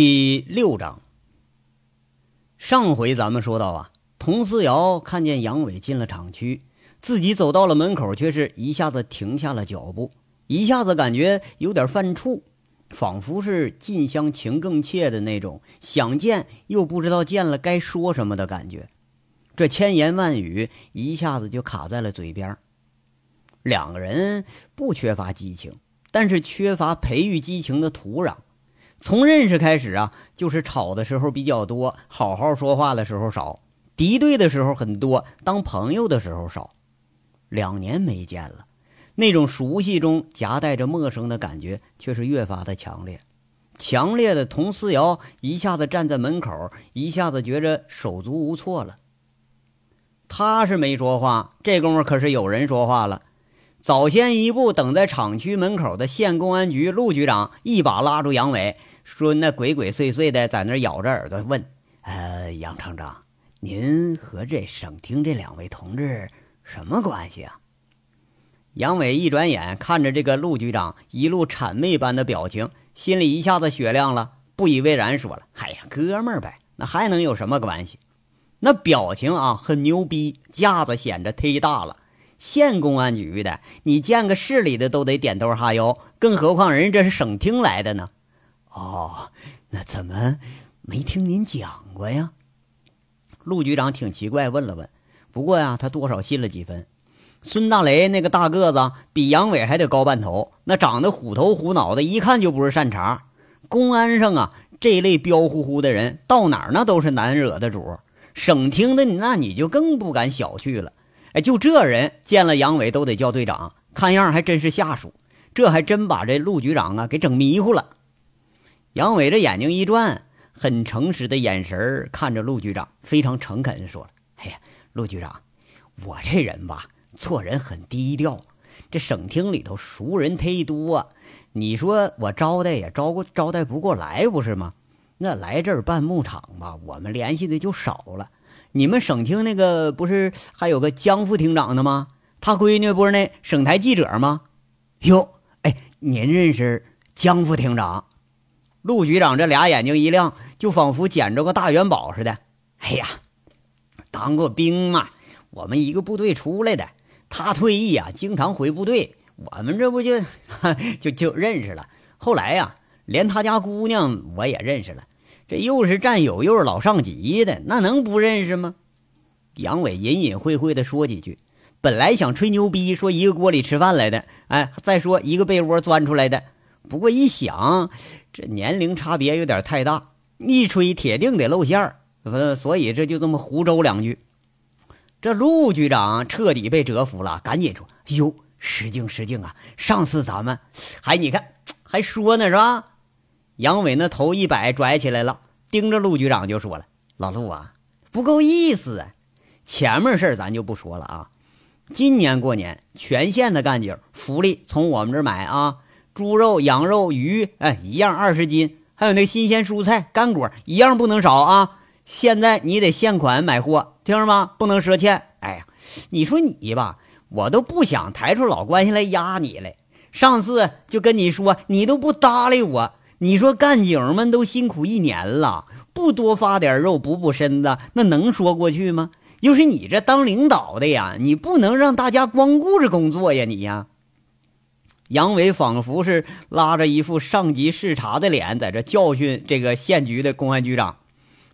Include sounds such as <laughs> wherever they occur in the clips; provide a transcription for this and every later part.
第六章。上回咱们说到啊，佟思瑶看见杨伟进了厂区，自己走到了门口，却是一下子停下了脚步，一下子感觉有点犯怵，仿佛是近乡情更怯的那种，想见又不知道见了该说什么的感觉。这千言万语一下子就卡在了嘴边。两个人不缺乏激情，但是缺乏培育激情的土壤。从认识开始啊，就是吵的时候比较多，好好说话的时候少，敌对的时候很多，当朋友的时候少。两年没见了，那种熟悉中夹带着陌生的感觉却是越发的强烈。强烈的佟思瑶一下子站在门口，一下子觉着手足无措了。他是没说话，这功夫可是有人说话了。早先一步等在厂区门口的县公安局陆局长一把拉住杨伟。说那鬼鬼祟祟的在那咬着耳朵问：“呃，杨厂长，您和这省厅这两位同志什么关系啊？”杨伟一转眼看着这个陆局长一路谄媚般的表情，心里一下子雪亮了，不以为然说了：“哎呀，哥们儿呗，那还能有什么关系？”那表情啊，很牛逼，架子显着忒大了。县公安局的，你见个市里的都得点头哈腰，更何况人这是省厅来的呢？哦，那怎么没听您讲过呀？陆局长挺奇怪，问了问。不过呀，他多少信了几分。孙大雷那个大个子比杨伟还得高半头，那长得虎头虎脑的，一看就不是善茬。公安上啊，这类彪呼呼的人到哪儿那都是难惹的主。省厅的那你就更不敢小觑了。哎，就这人见了杨伟都得叫队长，看样还真是下属。这还真把这陆局长啊给整迷糊了。杨伟这眼睛一转，很诚实的眼神看着陆局长，非常诚恳地说了：“哎呀，陆局长，我这人吧，做人很低调。这省厅里头熟人忒多，你说我招待也招招待不过来，不是吗？那来这儿办牧场吧，我们联系的就少了。你们省厅那个不是还有个江副厅长的吗？他闺女不是那省台记者吗？哟，哎，您认识江副厅长？”陆局长这俩眼睛一亮，就仿佛捡着个大元宝似的。哎呀，当过兵嘛，我们一个部队出来的。他退役啊，经常回部队，我们这不就 <laughs> 就就认识了。后来呀，连他家姑娘我也认识了。这又是战友，又是老上级的，那能不认识吗？杨伟隐隐晦晦的说几句，本来想吹牛逼，说一个锅里吃饭来的，哎，再说一个被窝钻出来的。不过一想，这年龄差别有点太大，一吹铁定得露馅儿，呃，所以这就这么胡诌两句。这陆局长彻底被折服了，赶紧说：“哟，失敬失敬啊！上次咱们还你看还说呢是吧？”杨伟那头一摆，拽起来了，盯着陆局长就说了：“老陆啊，不够意思啊！前面事儿咱就不说了啊。今年过年，全县的干警福利从我们这儿买啊。”猪肉、羊肉、鱼，哎，一样二十斤，还有那新鲜蔬菜、干果，一样不能少啊！现在你得现款买货，听着吗？不能赊欠。哎呀，你说你吧，我都不想抬出老关系来压你来。上次就跟你说，你都不搭理我。你说干警们都辛苦一年了，不多发点肉补补身子，那能说过去吗？又是你这当领导的呀，你不能让大家光顾着工作呀，你呀。杨伟仿佛是拉着一副上级视察的脸，在这教训这个县局的公安局长。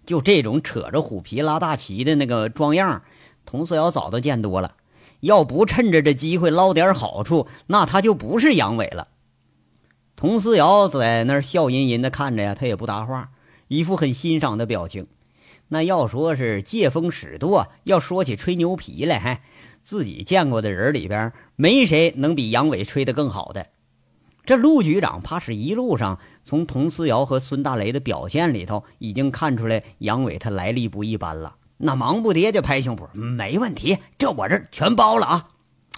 就这种扯着虎皮拉大旗的那个装样，佟思瑶早都见多了。要不趁着这机会捞点好处，那他就不是杨伟了。佟思瑶在那儿笑吟吟的看着呀，他也不答话，一副很欣赏的表情。那要说是借风使舵，要说起吹牛皮来，还。自己见过的人里边，没谁能比杨伟吹得更好的。这陆局长怕是一路上从佟思瑶和孙大雷的表现里头，已经看出来杨伟他来历不一般了。那忙不迭就拍胸脯：“没问题，这我这全包了啊！”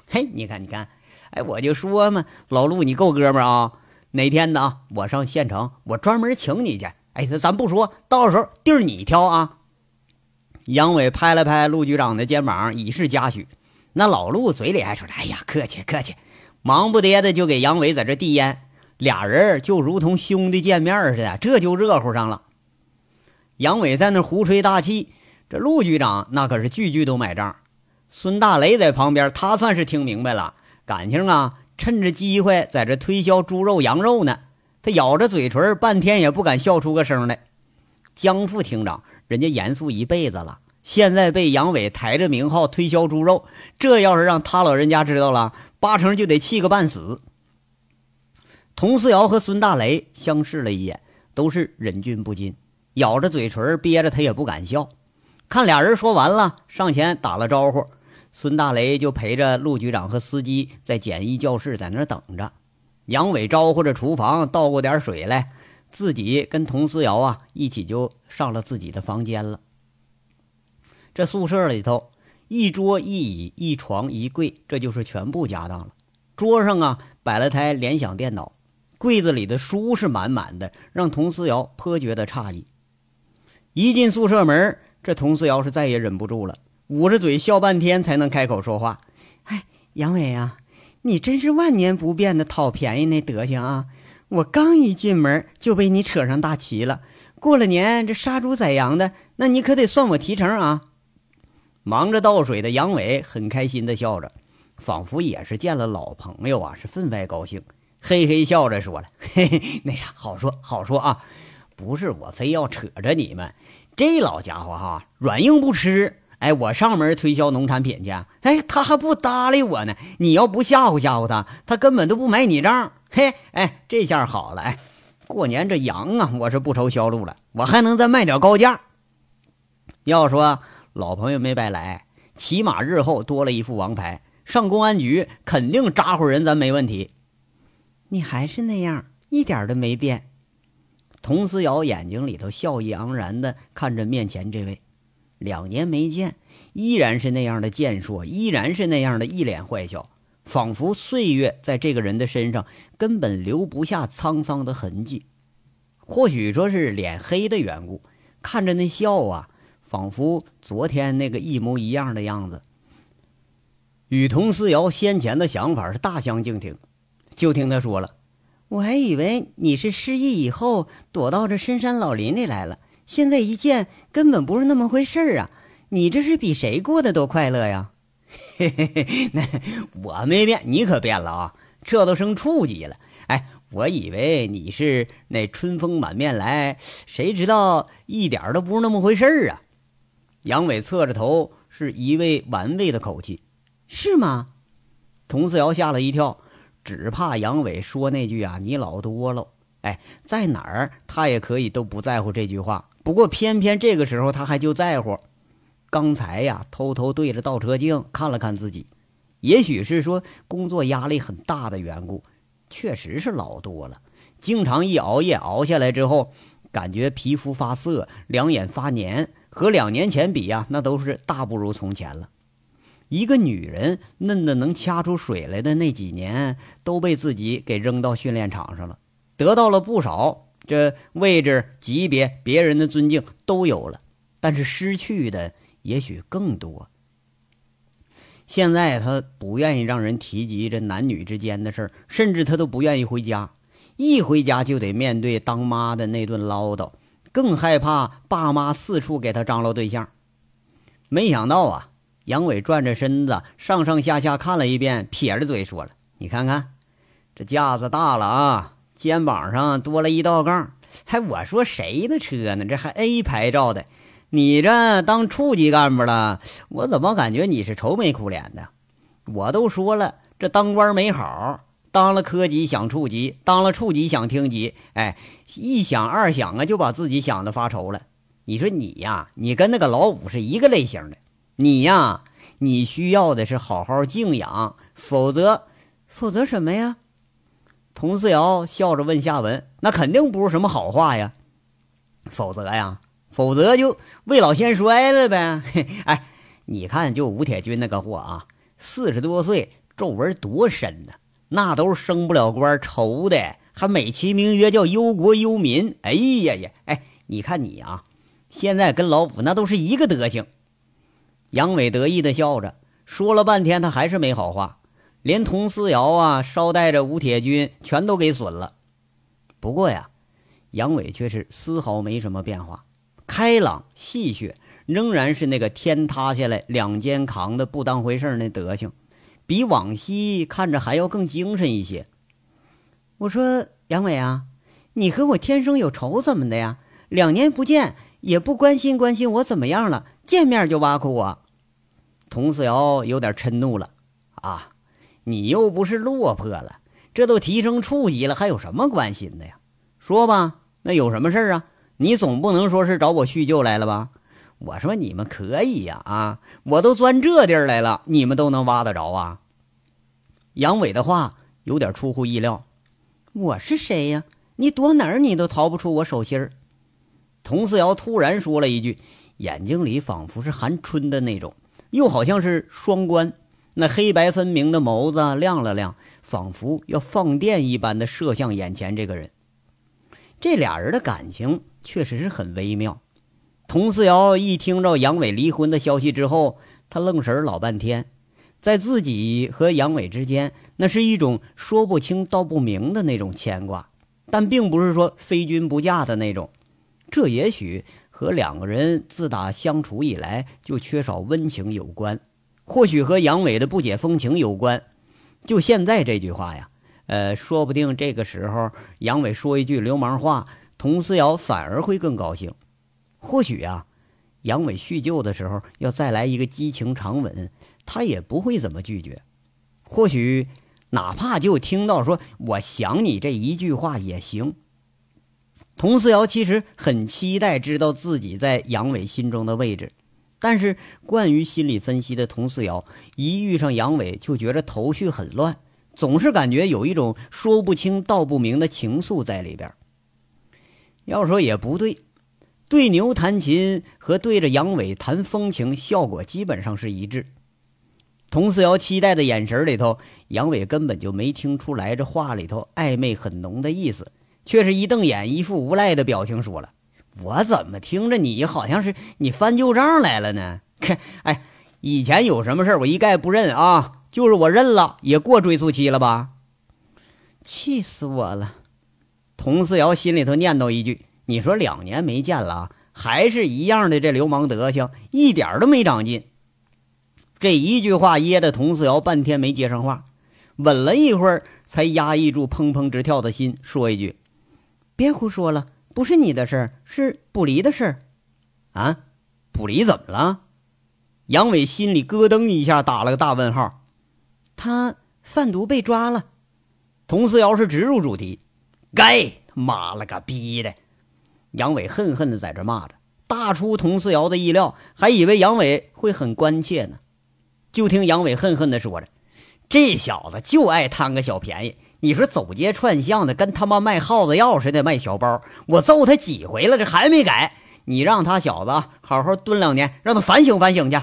嘿，你看，你看，哎，我就说嘛，老陆你够哥们啊！哪天呢，我上县城，我专门请你去。哎，咱不说，到时候地儿你挑啊。杨伟拍了拍陆局长的肩膀，以示嘉许。那老陆嘴里还说着：“哎呀，客气客气。”忙不迭的就给杨伟在这递烟。俩人就如同兄弟见面似的，这就热乎上了。杨伟在那胡吹大气，这陆局长那可是句句都买账。孙大雷在旁边，他算是听明白了，感情啊，趁着机会在这推销猪肉、羊肉呢。他咬着嘴唇，半天也不敢笑出个声来。江副厅长，人家严肃一辈子了，现在被杨伟抬着名号推销猪肉，这要是让他老人家知道了，八成就得气个半死。佟思瑶和孙大雷相视了一眼，都是忍俊不禁，咬着嘴唇憋着，他也不敢笑。看俩人说完了，上前打了招呼。孙大雷就陪着陆局长和司机在简易教室在那等着。杨伟招呼着厨房倒过点水来，自己跟佟思瑶啊一起就上了自己的房间了。这宿舍里头，一桌一椅一床一柜，这就是全部家当了。桌上啊摆了台联想电脑，柜子里的书是满满的，让佟思瑶颇觉得诧异。一进宿舍门，这佟思瑶是再也忍不住了。捂着嘴笑半天才能开口说话。哎，杨伟啊，你真是万年不变的讨便宜那德行啊！我刚一进门就被你扯上大旗了。过了年这杀猪宰羊的，那你可得算我提成啊！忙着倒水的杨伟很开心的笑着，仿佛也是见了老朋友啊，是分外高兴，嘿嘿笑着说了：“嘿 <laughs> 嘿，那啥，好说好说啊，不是我非要扯着你们，这老家伙哈，软硬不吃。”哎，我上门推销农产品去，哎，他还不搭理我呢。你要不吓唬吓唬他，他根本都不买你账。嘿，哎，这下好了，哎，过年这羊啊，我是不愁销路了，我还能再卖点高价。要说老朋友没白来，起码日后多了一副王牌，上公安局肯定扎呼人，咱没问题。你还是那样，一点都没变。佟思瑶眼睛里头笑意盎然的看着面前这位。两年没见，依然是那样的健硕，依然是那样的一脸坏笑，仿佛岁月在这个人的身上根本留不下沧桑的痕迹。或许说是脸黑的缘故，看着那笑啊，仿佛昨天那个一模一样的样子。与佟思瑶先前的想法是大相径庭，就听他说了：“我还以为你是失忆以后躲到这深山老林里来了。”现在一见，根本不是那么回事儿啊！你这是比谁过得都快乐呀？<laughs> 嘿嘿嘿，那我没变，你可变了啊！这都升处级了。哎，我以为你是那春风满面来，谁知道一点都不是那么回事儿啊！杨伟侧着头，是一味玩味的口气，是吗？佟思瑶吓了一跳，只怕杨伟说那句啊，你老多了。哎，在哪儿他也可以都不在乎这句话。不过偏偏这个时候他还就在乎。刚才呀，偷偷对着倒车镜看了看自己，也许是说工作压力很大的缘故，确实是老多了。经常一熬夜熬下来之后，感觉皮肤发涩，两眼发黏，和两年前比呀，那都是大不如从前了。一个女人嫩的能掐出水来的那几年，都被自己给扔到训练场上了，得到了不少。这位置、级别、别人的尊敬都有了，但是失去的也许更多。现在她不愿意让人提及这男女之间的事儿，甚至她都不愿意回家。一回家就得面对当妈的那顿唠叨，更害怕爸妈四处给他张罗对象。没想到啊，杨伟转着身子，上上下下看了一遍，撇着嘴说了：“你看看，这架子大了啊。”肩膀上多了一道杠，还我说谁的车呢？这还 A 牌照的，你这当处级干部了，我怎么感觉你是愁眉苦脸的？我都说了，这当官没好，当了科级想处级，当了处级想厅级，哎，一想二想啊，就把自己想的发愁了。你说你呀，你跟那个老五是一个类型的，你呀，你需要的是好好静养，否则，否则什么呀？佟思瑶笑着问夏文：“那肯定不是什么好话呀，否则呀，否则就未老先衰了呗。<laughs> 哎，你看，就吴铁军那个货啊，四十多岁，皱纹多深呢，那都是升不了官愁的，还美其名曰叫忧国忧民。哎呀呀，哎，你看你啊，现在跟老五那都是一个德行。”杨伟得意的笑着，说了半天，他还是没好话。连佟思瑶啊，捎带着吴铁军全都给损了。不过呀，杨伟却是丝毫没什么变化，开朗戏谑，仍然是那个天塌下来两肩扛的不当回事那德行，比往昔看着还要更精神一些。我说杨伟啊，你和我天生有仇怎么的呀？两年不见也不关心关心我怎么样了，见面就挖苦我。佟四瑶有点嗔怒了啊！你又不是落魄了，这都提升处级了，还有什么关心的呀？说吧，那有什么事儿啊？你总不能说是找我叙旧来了吧？我说你们可以呀啊！我都钻这地儿来了，你们都能挖得着啊？杨伟的话有点出乎意料。我是谁呀？你躲哪儿，你都逃不出我手心儿。佟四瑶突然说了一句，眼睛里仿佛是含春的那种，又好像是双关。那黑白分明的眸子亮了亮，仿佛要放电一般的射向眼前这个人。这俩人的感情确实是很微妙。佟四瑶一听着杨伟离婚的消息之后，他愣神老半天。在自己和杨伟之间，那是一种说不清道不明的那种牵挂，但并不是说非君不嫁的那种。这也许和两个人自打相处以来就缺少温情有关，或许和杨伟的不解风情有关。就现在这句话呀，呃，说不定这个时候杨伟说一句流氓话，佟思瑶反而会更高兴。或许啊。杨伟叙旧的时候，要再来一个激情长吻，他也不会怎么拒绝。或许，哪怕就听到说“我想你”这一句话也行。佟思瑶其实很期待知道自己在杨伟心中的位置，但是惯于心理分析的佟思瑶一遇上杨伟就觉得头绪很乱，总是感觉有一种说不清道不明的情愫在里边。要说也不对。对牛弹琴和对着杨伟弹风情，效果基本上是一致。佟四瑶期待的眼神里头，杨伟根本就没听出来这话里头暧昧很浓的意思，却是一瞪眼，一副无赖的表情，说了：“我怎么听着你好像是你翻旧账来了呢？<laughs> 哎，以前有什么事我一概不认啊，就是我认了，也过追诉期了吧？气死我了！”佟思瑶心里头念叨一句。你说两年没见了，还是一样的这流氓德行，一点都没长进。这一句话噎得佟四瑶半天没接上话，稳了一会儿，才压抑住砰砰直跳的心，说一句：“别胡说了，不是你的事儿，是卜离的事儿。”啊，卜离怎么了？杨伟心里咯噔一下，打了个大问号。他贩毒被抓了。佟四瑶是直入主题：“该妈了个逼的！”杨伟恨恨的在这骂着，大出佟四瑶的意料，还以为杨伟会很关切呢。就听杨伟恨恨的说着：“这小子就爱贪个小便宜，你说走街串巷的，跟他妈卖耗子药似的卖小包，我揍他几回了，这还没改。你让他小子好好蹲两年，让他反省反省去。”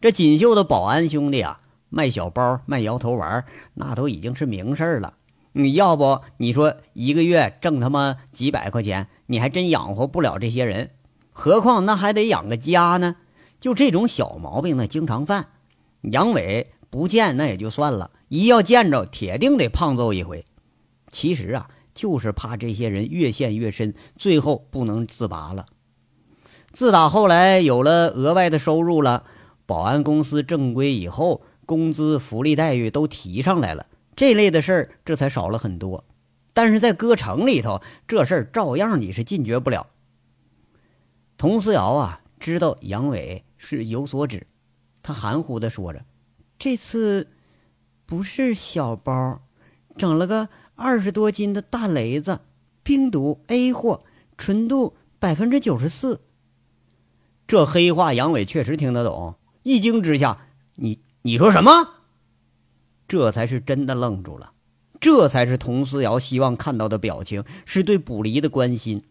这锦绣的保安兄弟啊，卖小包、卖摇头丸，那都已经是名事了。你要不你说一个月挣他妈几百块钱，你还真养活不了这些人，何况那还得养个家呢？就这种小毛病，那经常犯。杨伟不见那也就算了，一要见着，铁定得胖揍一回。其实啊，就是怕这些人越陷越深，最后不能自拔了。自打后来有了额外的收入了，保安公司正规以后，工资福利待遇都提上来了。这类的事儿这才少了很多，但是在歌城里头，这事儿照样你是禁绝不了。佟思瑶啊，知道杨伟是有所指，他含糊的说着：“这次不是小包，整了个二十多斤的大雷子，冰毒 A 货，纯度百分之九十四。”这黑话杨伟确实听得懂，一惊之下：“你你说什么？”这才是真的愣住了，这才是佟思瑶希望看到的表情，是对卜离的关心。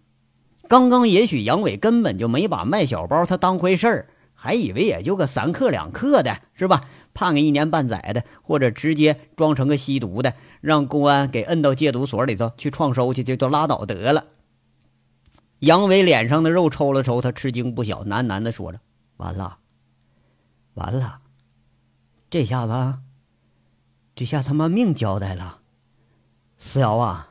刚刚也许杨伟根本就没把卖小包他当回事儿，还以为也就个三克两克的，是吧？判个一年半载的，或者直接装成个吸毒的，让公安给摁到戒毒所里头去创收去，就就拉倒得了。杨伟脸上的肉抽了抽，他吃惊不小，喃喃的说着：“完了，完了，这下子。”这下他妈命交代了，思瑶啊，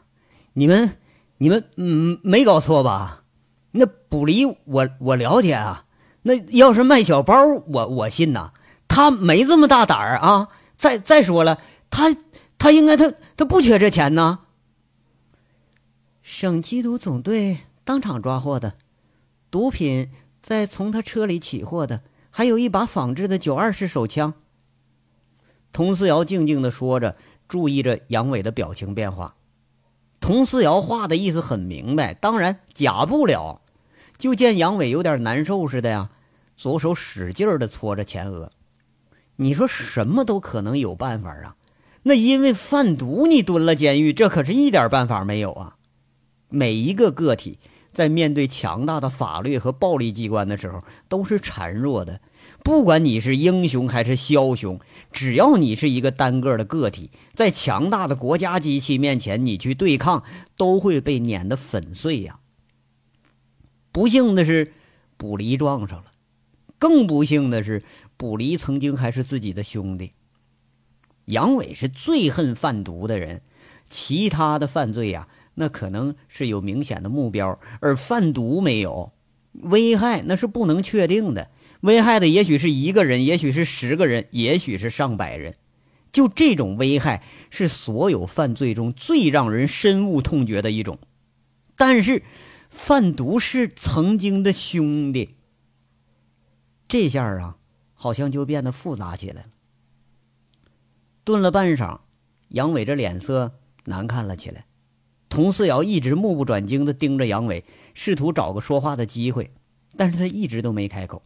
你们你们嗯没搞错吧？那卜离我我了解啊。那要是卖小包，我我信呐。他没这么大胆儿啊！再再说了，他他应该他他不缺这钱呢。省缉毒总队当场抓获的毒品，在从他车里起获的，还有一把仿制的九二式手枪。佟思瑶静静的说着，注意着杨伟的表情变化。佟思瑶话的意思很明白，当然假不了。就见杨伟有点难受似的呀，左手使劲的搓着前额。你说什么都可能有办法啊？那因为贩毒你蹲了监狱，这可是一点办法没有啊！每一个个体在面对强大的法律和暴力机关的时候，都是孱弱的。不管你是英雄还是枭雄，只要你是一个单个的个体，在强大的国家机器面前，你去对抗，都会被碾得粉碎呀！不幸的是，卜离撞上了；更不幸的是，卜离曾经还是自己的兄弟。杨伟是最恨贩毒的人，其他的犯罪呀，那可能是有明显的目标，而贩毒没有，危害那是不能确定的。危害的也许是一个人，也许是十个人，也许是上百人。就这种危害，是所有犯罪中最让人深恶痛绝的一种。但是。贩毒是曾经的兄弟，这下啊，好像就变得复杂起来了。顿了半晌，杨伟这脸色难看了起来。佟四瑶一直目不转睛的盯着杨伟，试图找个说话的机会，但是他一直都没开口。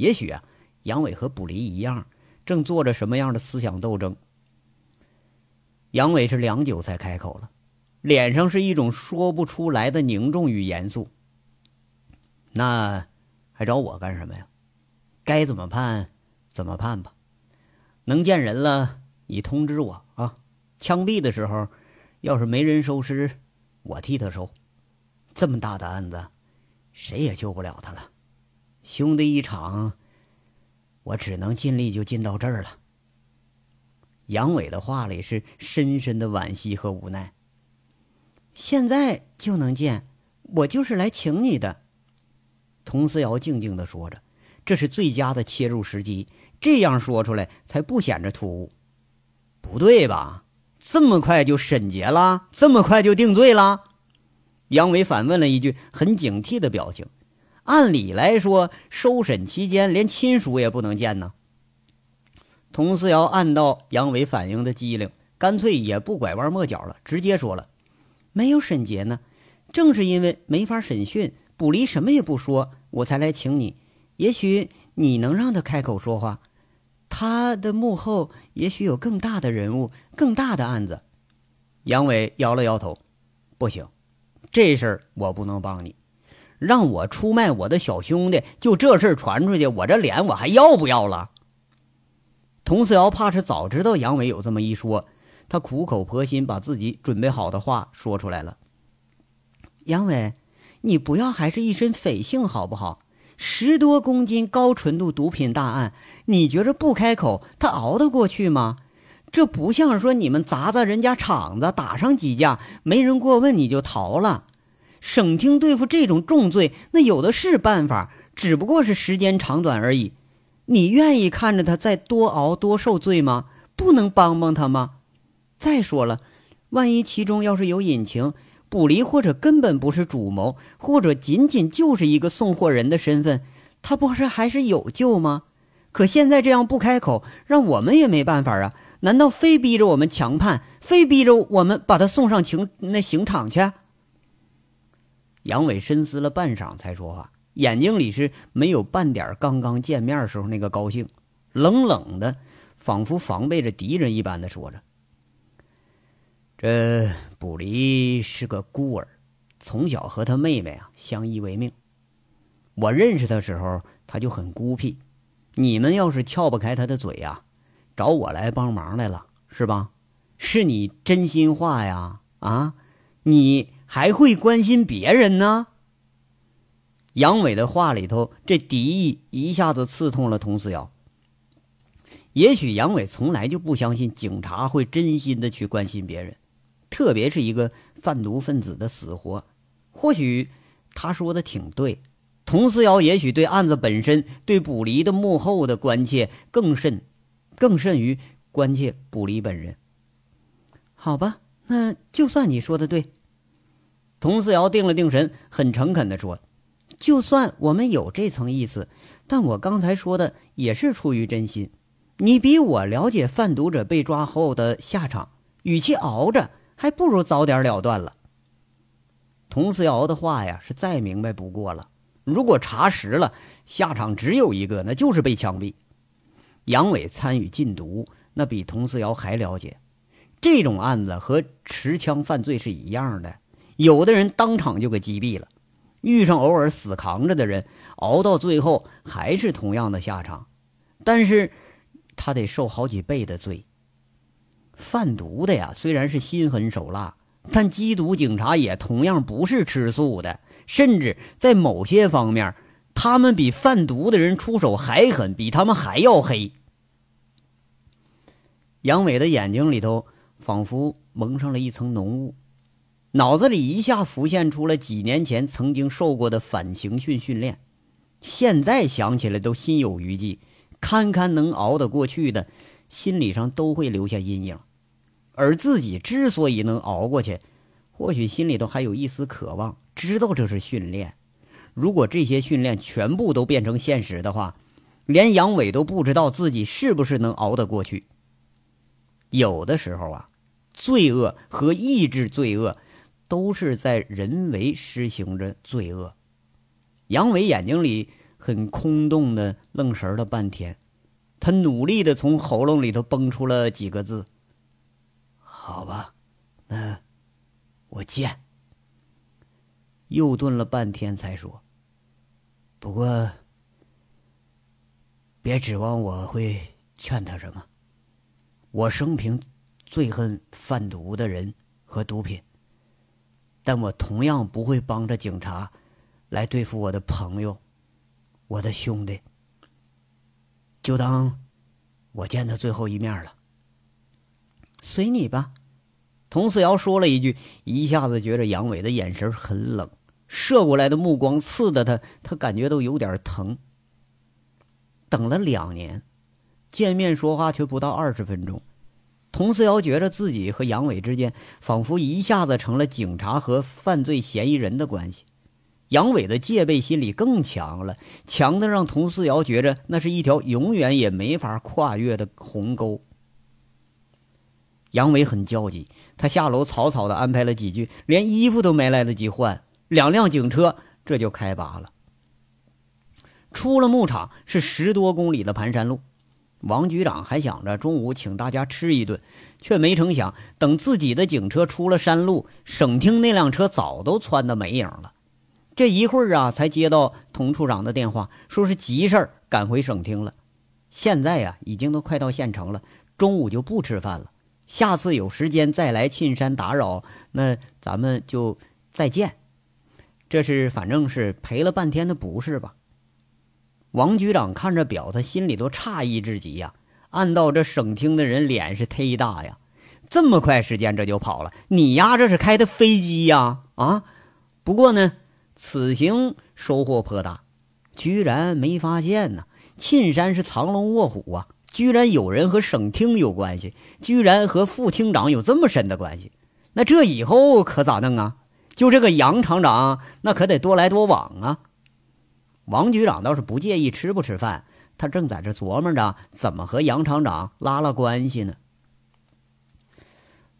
也许啊，杨伟和卜离一样，正做着什么样的思想斗争。杨伟是良久才开口了。脸上是一种说不出来的凝重与严肃。那还找我干什么呀？该怎么判，怎么判吧。能见人了，你通知我啊。枪毙的时候，要是没人收尸，我替他收。这么大的案子，谁也救不了他了。兄弟一场，我只能尽力就尽到这儿了。杨伟的话里是深深的惋惜和无奈。现在就能见，我就是来请你的。佟思瑶静静的说着：“这是最佳的切入时机，这样说出来才不显着突兀。”不对吧？这么快就审结了？这么快就定罪了？杨伟反问了一句，很警惕的表情。按理来说，收审期间连亲属也不能见呢。佟思瑶按到杨伟反应的机灵，干脆也不拐弯抹角了，直接说了。没有审结呢，正是因为没法审讯，卜离什么也不说，我才来请你。也许你能让他开口说话，他的幕后也许有更大的人物，更大的案子。杨伟摇了摇头，不行，这事儿我不能帮你。让我出卖我的小兄弟，就这事传出去，我这脸我还要不要了？佟思瑶怕是早知道杨伟有这么一说。他苦口婆心把自己准备好的话说出来了。杨伟，你不要还是一身匪性好不好？十多公斤高纯度毒品大案，你觉着不开口他熬得过去吗？这不像说你们砸砸人家场子，打上几架，没人过问你就逃了。省厅对付这种重罪，那有的是办法，只不过是时间长短而已。你愿意看着他再多熬多受罪吗？不能帮帮他吗？再说了，万一其中要是有隐情，卜离或者根本不是主谋，或者仅仅就是一个送货人的身份，他不是还是有救吗？可现在这样不开口，让我们也没办法啊！难道非逼着我们强判，非逼着我们把他送上刑那刑场去？杨伟深思了半晌才说话，眼睛里是没有半点刚刚见面时候那个高兴，冷冷的，仿佛防备着敌人一般的说着。这卜离是个孤儿，从小和他妹妹啊相依为命。我认识他时候，他就很孤僻。你们要是撬不开他的嘴呀，找我来帮忙来了，是吧？是你真心话呀？啊，你还会关心别人呢？杨伟的话里头，这敌意一下子刺痛了佟思瑶。也许杨伟从来就不相信警察会真心的去关心别人。特别是一个贩毒分子的死活。或许他说的挺对，佟思瑶也许对案子本身、对卜离的幕后的关切更甚，更甚于关切卜离本人。好吧，那就算你说的对。佟思瑶定了定神，很诚恳地说：“就算我们有这层意思，但我刚才说的也是出于真心。你比我了解贩毒者被抓后的下场，与其熬着，还不如早点了断了。”佟思瑶的话呀，是再明白不过了。如果查实了，下场只有一个，那就是被枪毙。杨伟参与禁毒，那比佟思瑶还了解。这种案子和持枪犯罪是一样的，有的人当场就给击毙了，遇上偶尔死扛着的人，熬到最后还是同样的下场，但是他得受好几倍的罪。贩毒的呀，虽然是心狠手辣。但缉毒警察也同样不是吃素的，甚至在某些方面，他们比贩毒的人出手还狠，比他们还要黑。杨伟的眼睛里头仿佛蒙上了一层浓雾，脑子里一下浮现出了几年前曾经受过的反刑讯训练，现在想起来都心有余悸，堪堪能熬得过去的，心理上都会留下阴影。而自己之所以能熬过去，或许心里头还有一丝渴望，知道这是训练。如果这些训练全部都变成现实的话，连杨伟都不知道自己是不是能熬得过去。有的时候啊，罪恶和抑制罪恶，都是在人为施行着罪恶。杨伟眼睛里很空洞的愣神了半天，他努力的从喉咙里头蹦出了几个字。好吧，那我见。又顿了半天，才说：“不过，别指望我会劝他什么。我生平最恨贩毒的人和毒品，但我同样不会帮着警察来对付我的朋友，我的兄弟。就当我见他最后一面了。随你吧。”佟四瑶说了一句，一下子觉着杨伟的眼神很冷，射过来的目光刺得他，他感觉都有点疼。等了两年，见面说话却不到二十分钟，佟思瑶觉着自己和杨伟之间仿佛一下子成了警察和犯罪嫌疑人的关系。杨伟的戒备心理更强了，强的让佟思瑶觉着那是一条永远也没法跨越的鸿沟。杨伟很焦急，他下楼草草的安排了几句，连衣服都没来得及换，两辆警车这就开拔了。出了牧场是十多公里的盘山路，王局长还想着中午请大家吃一顿，却没成想，等自己的警车出了山路，省厅那辆车早都窜的没影了。这一会儿啊，才接到童处长的电话，说是急事儿，赶回省厅了。现在呀，已经都快到县城了，中午就不吃饭了。下次有时间再来沁山打扰，那咱们就再见。这是反正是赔了半天的不是吧？王局长看着表，他心里都诧异至极呀。按道这省厅的人脸是忒大呀，这么快时间这就跑了？你丫这是开的飞机呀？啊！不过呢，此行收获颇大，居然没发现呢。沁山是藏龙卧虎啊。居然有人和省厅有关系，居然和副厅长有这么深的关系，那这以后可咋弄啊？就这个杨厂长，那可得多来多往啊。王局长倒是不介意吃不吃饭，他正在这琢磨着怎么和杨厂长拉拉关系呢。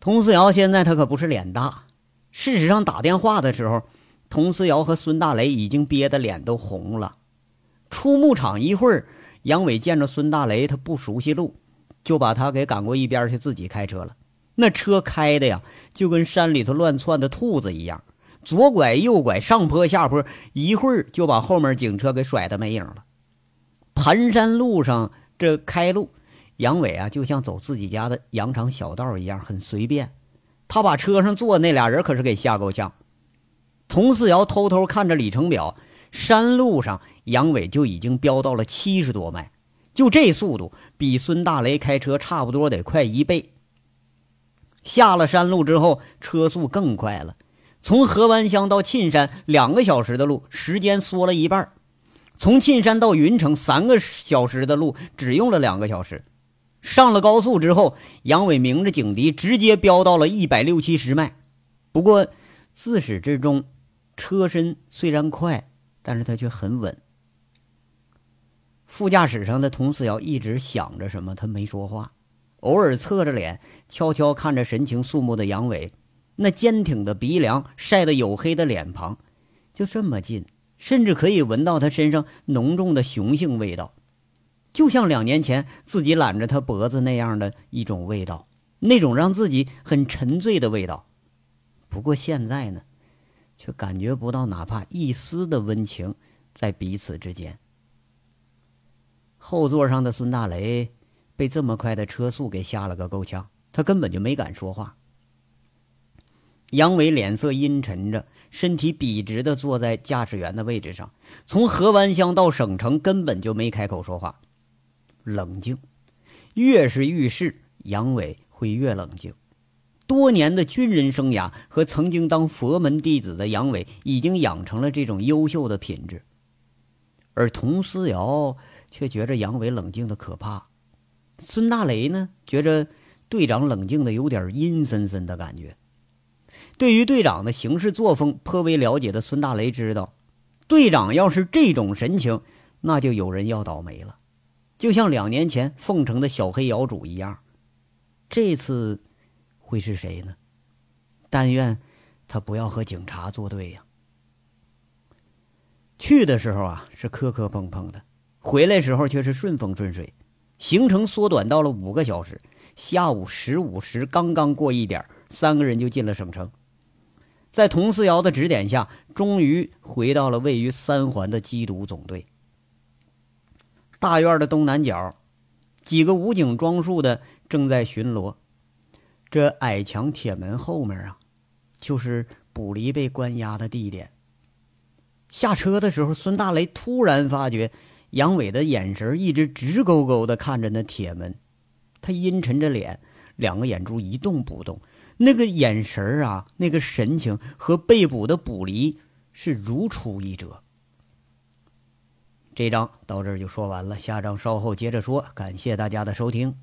佟思瑶现在他可不是脸大，事实上打电话的时候，佟思瑶和孙大雷已经憋得脸都红了。出牧场一会儿。杨伟见着孙大雷，他不熟悉路，就把他给赶过一边去，自己开车了。那车开的呀，就跟山里头乱窜的兔子一样，左拐右拐，上坡下坡，一会儿就把后面警车给甩得没影了。盘山路上这开路，杨伟啊，就像走自己家的羊肠小道一样，很随便。他把车上坐那俩人可是给吓够呛。佟四瑶偷偷看着里程表，山路上。杨伟就已经飙到了七十多迈，就这速度，比孙大雷开车差不多得快一倍。下了山路之后，车速更快了。从河湾乡到沁山两个小时的路，时间缩了一半；从沁山到云城三个小时的路，只用了两个小时。上了高速之后，杨伟鸣着警笛，直接飙到了一百六七十迈。不过自始至终，车身虽然快，但是他却很稳。副驾驶上的佟思瑶一直想着什么，他没说话，偶尔侧着脸，悄悄看着神情肃穆的杨伟。那坚挺的鼻梁，晒得黝黑的脸庞，就这么近，甚至可以闻到他身上浓重的雄性味道，就像两年前自己揽着他脖子那样的一种味道，那种让自己很沉醉的味道。不过现在呢，却感觉不到哪怕一丝的温情在彼此之间。后座上的孙大雷被这么快的车速给吓了个够呛，他根本就没敢说话。杨伟脸色阴沉着，身体笔直的坐在驾驶员的位置上。从河湾乡到省城，根本就没开口说话，冷静。越是遇事，杨伟会越冷静。多年的军人生涯和曾经当佛门弟子的杨伟，已经养成了这种优秀的品质。而佟思瑶却觉着杨伟冷静的可怕。孙大雷呢，觉着队长冷静的有点阴森森的感觉。对于队长的行事作风颇为了解的孙大雷知道，队长要是这种神情，那就有人要倒霉了，就像两年前凤城的小黑窑主一样。这次会是谁呢？但愿他不要和警察作对呀。去的时候啊是磕磕碰碰的，回来时候却是顺风顺水，行程缩短到了五个小时。下午十五时刚刚过一点，三个人就进了省城。在佟思瑶的指点下，终于回到了位于三环的缉毒总队。大院的东南角，几个武警装束的正在巡逻。这矮墙铁门后面啊，就是卜离被关押的地点。下车的时候，孙大雷突然发觉杨伟的眼神一直直勾勾的看着那铁门，他阴沉着脸，两个眼珠一动不动。那个眼神啊，那个神情和被捕的捕离是如出一辙。这章到这就说完了，下章稍后接着说。感谢大家的收听。